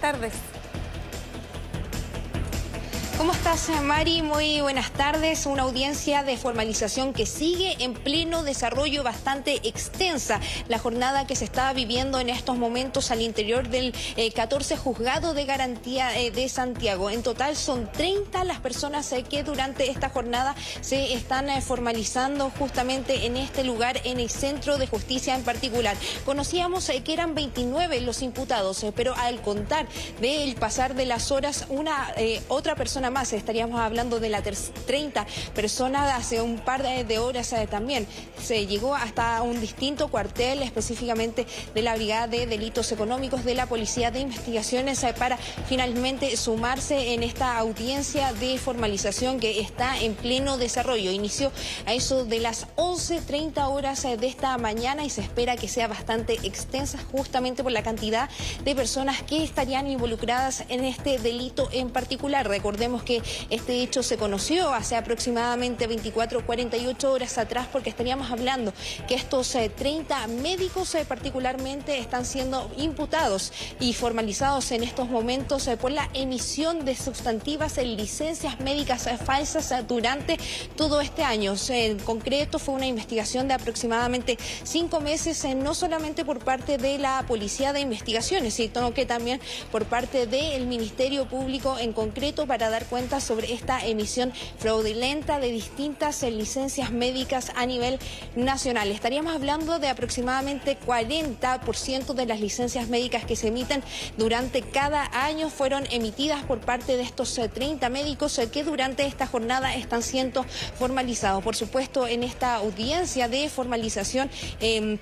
Tardes. ¿Cómo estás, Mari? Muy buenas tardes. Una audiencia de formalización que sigue en pleno desarrollo bastante extensa. La jornada que se está viviendo en estos momentos al interior del 14 eh, Juzgado de Garantía eh, de Santiago. En total son 30 las personas eh, que durante esta jornada se están formalizando justamente en este lugar, en el Centro de Justicia en particular. Conocíamos que eran 29 los imputados, pero al contar del pasar de las horas, una otra persona más, estaríamos hablando de la 30 personas hace un par de horas eh, también. Se llegó hasta un distinto cuartel específicamente de la Brigada de Delitos Económicos de la Policía de Investigaciones eh, para finalmente sumarse en esta audiencia de formalización que está en pleno desarrollo. Inició a eso de las 11.30 horas eh, de esta mañana y se espera que sea bastante extensa justamente por la cantidad de personas que estarían involucradas en este delito en particular. Recordemos que este hecho se conoció hace aproximadamente 24 o 48 horas atrás porque estaríamos hablando que estos 30 eh, médicos eh, particularmente están siendo imputados y formalizados en estos momentos eh, por la emisión de sustantivas en licencias médicas falsas durante todo este año. En concreto fue una investigación de aproximadamente cinco meses, no solamente por parte de la Policía de Investigaciones, sino que también por parte del Ministerio Público en concreto para dar cuenta sobre esta emisión fraudulenta de distintas eh, licencias médicas a nivel nacional. Estaríamos hablando de aproximadamente 40% de las licencias médicas que se emiten durante cada año fueron emitidas por parte de estos 30 eh, médicos eh, que durante esta jornada están siendo formalizados. Por supuesto, en esta audiencia de formalización em,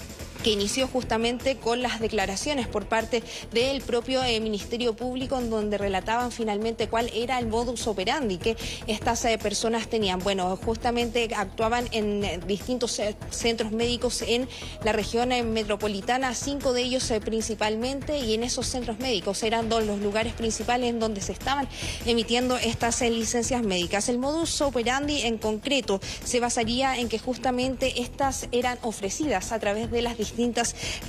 que inició justamente con las declaraciones por parte del propio eh, Ministerio Público en donde relataban finalmente cuál era el modus operandi que estas eh, personas tenían. Bueno, justamente actuaban en eh, distintos centros médicos en la región metropolitana, cinco de ellos principalmente, y en esos centros médicos eran dos los lugares principales en donde se estaban emitiendo estas licencias médicas. El modus operandi en concreto se basaría en que justamente estas eran ofrecidas a través de las distintas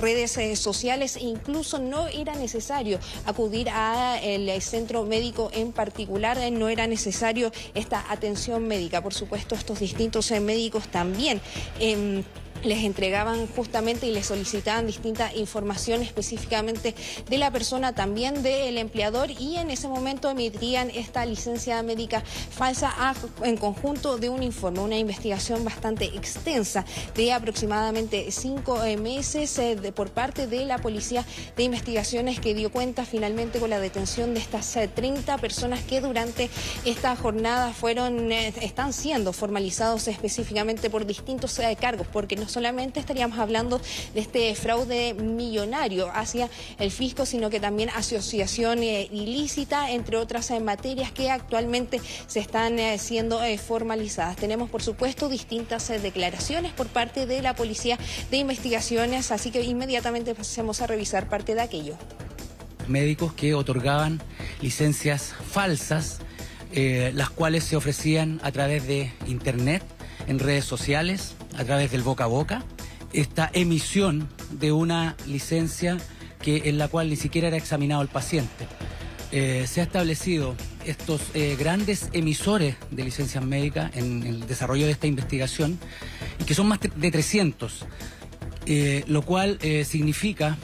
redes eh, sociales e incluso no era necesario acudir al centro médico en particular, eh, no era necesario esta atención médica. Por supuesto, estos distintos eh, médicos también. Em, les entregaban justamente y les solicitaban distinta información específicamente de la persona, también del empleador y en ese momento emitirían esta licencia médica falsa en conjunto de un informe, una investigación bastante extensa de aproximadamente cinco eh, meses eh, por parte de la Policía de Investigaciones que dio cuenta finalmente con la detención de estas 30 eh, personas que durante esta jornada fueron, están siendo formalizados específicamente por distintos cargos, porque no solamente estaríamos hablando de este fraude millonario hacia el fisco, sino que también asociación eh, ilícita, entre otras eh, materias que actualmente se están eh, siendo formalizadas. Tenemos, por supuesto, distintas declaraciones por parte de la Policía de Investigaciones, así que inmediatamente pasemos a revisar parte de aquello. Médicos que otorgaban licencias falsas, las cuales se ofrecían a través de Internet, en redes sociales, a través del boca a boca, esta emisión de una licencia que, en la cual ni siquiera era examinado el paciente. Eh, se ha establecido estos eh, grandes emisores de licencias médicas en, el desarrollo de esta investigación, que son más de 300, eh, lo cual significa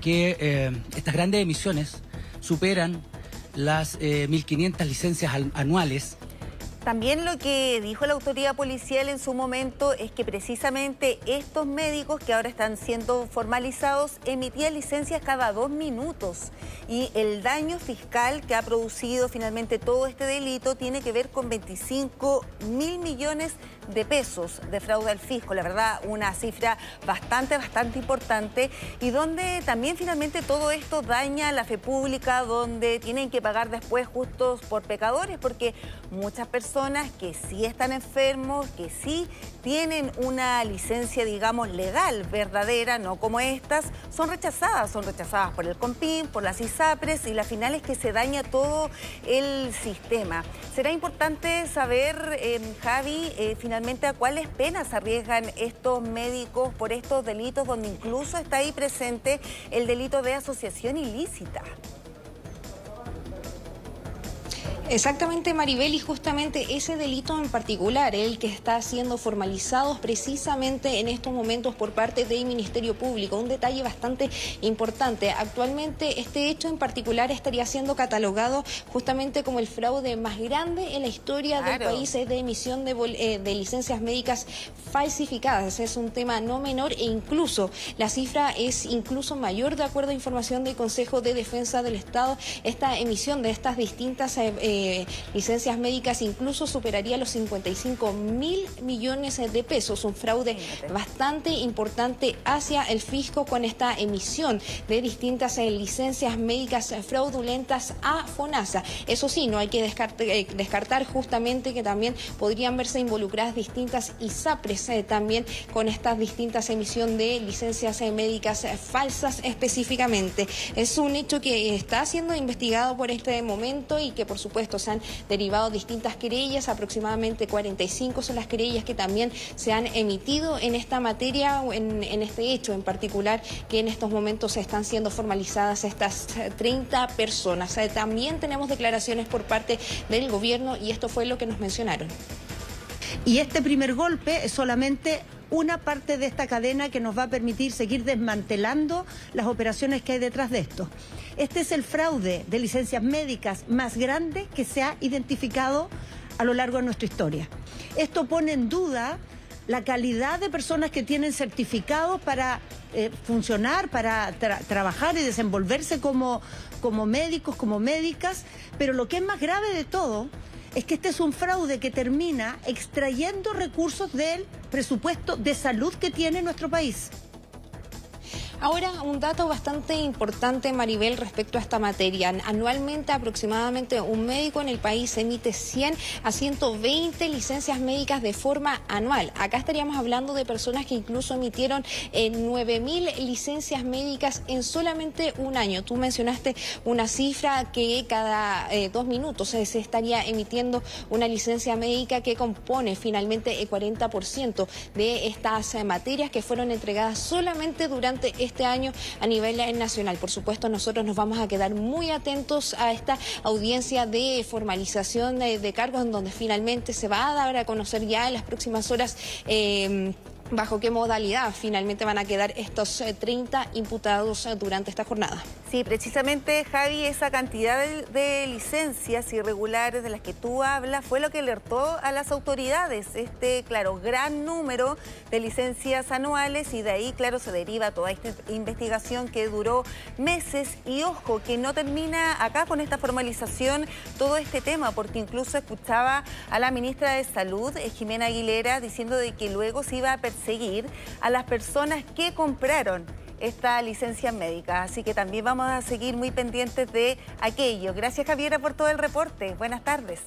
que estas grandes emisiones superan las 1.500 licencias anuales también lo que dijo la autoridad policial en su momento es que precisamente estos médicos que ahora están siendo formalizados emitían licencias cada dos minutos. Y el daño fiscal que ha producido finalmente todo este delito tiene que ver con 25 mil millones de pesos de fraude al fisco, la verdad una cifra bastante, bastante importante y donde también finalmente todo esto daña la fe pública, donde tienen que pagar después justos por pecadores porque muchas personas personas que sí están enfermos, que sí tienen una licencia, digamos, legal, verdadera, no como estas, son rechazadas. Son rechazadas por el COMPIN, por las ISAPRES y la final es que se daña todo el sistema. Será importante saber, em, Javi, eh, finalmente a cuáles penas arriesgan estos médicos por estos delitos donde incluso está ahí presente el delito de asociación ilícita. Exactamente, Maribel, y justamente ese delito en particular, el que está siendo formalizado precisamente en estos momentos por parte del Ministerio Público. Un detalle bastante importante. Actualmente este hecho en particular estaría siendo catalogado justamente como el fraude más grande en la historia del país de emisión de, eh, de licencias médicas falsificadas. Es un tema no menor e incluso la cifra es incluso mayor de acuerdo a información del Consejo de Defensa del Estado. Esta emisión de estas distintas... Eh, licencias médicas incluso superaría los 55 mil millones de pesos, un fraude bastante importante hacia el fisco con esta emisión de distintas eh, licencias médicas fraudulentas a FONASA. Eso sí, no hay que eh, descartar, justamente que también podrían verse involucradas distintas ISAPRES eh, también con estas distintas emisión de licencias médicas falsas específicamente. Es un hecho que está siendo investigado por este momento y que por supuesto se han derivado distintas querellas, aproximadamente 45 son las querellas que también se han emitido en esta materia, en, en este hecho en particular, que en estos momentos están siendo formalizadas estas 30 personas. Eh, también tenemos declaraciones por parte del gobierno y esto fue lo que nos mencionaron. Y este primer golpe es solamente una parte de esta cadena que nos va a permitir seguir desmantelando las operaciones que hay detrás de esto. Este es el fraude de licencias médicas más grande que se ha identificado a lo largo de nuestra historia. Esto pone en duda la calidad de personas que tienen certificados para eh, funcionar, para trabajar y desenvolverse como, como médicos, como médicas, pero lo que es más grave de todo es que este es un fraude que termina extrayendo recursos del presupuesto de salud que tiene nuestro país. Ahora, un dato bastante importante, Maribel, respecto a esta materia. Anualmente, aproximadamente un médico en el país emite 100 a 120 licencias médicas de forma anual. Acá estaríamos hablando de personas que incluso emitieron eh, 9.000 licencias médicas en solamente un año. Tú mencionaste una cifra que cada eh, dos minutos se estaría emitiendo una licencia médica que compone finalmente el 40% de estas eh, materias que fueron entregadas solamente durante este este año a nivel nacional. Por supuesto, nosotros nos vamos a quedar muy atentos a esta audiencia de formalización de, cargos en donde finalmente se va a dar a conocer ya en las próximas horas. Eh, bajo qué modalidad finalmente van a quedar estos 30 eh, imputados durante esta jornada. Sí, precisamente, Javi, esa cantidad de, licencias irregulares de las que tú hablas fue lo que alertó a las autoridades. Este, claro, gran número de licencias anuales y de ahí, claro, se deriva toda esta investigación que duró meses. Y ojo, que no termina acá con esta formalización todo este tema, porque incluso escuchaba a la ministra de Salud, eh, Jimena Aguilera, diciendo de que luego se iba a seguir a las personas que compraron esta licencia médica. Así que también vamos a seguir muy pendientes de aquello. Gracias Javiera por todo el reporte. Buenas tardes.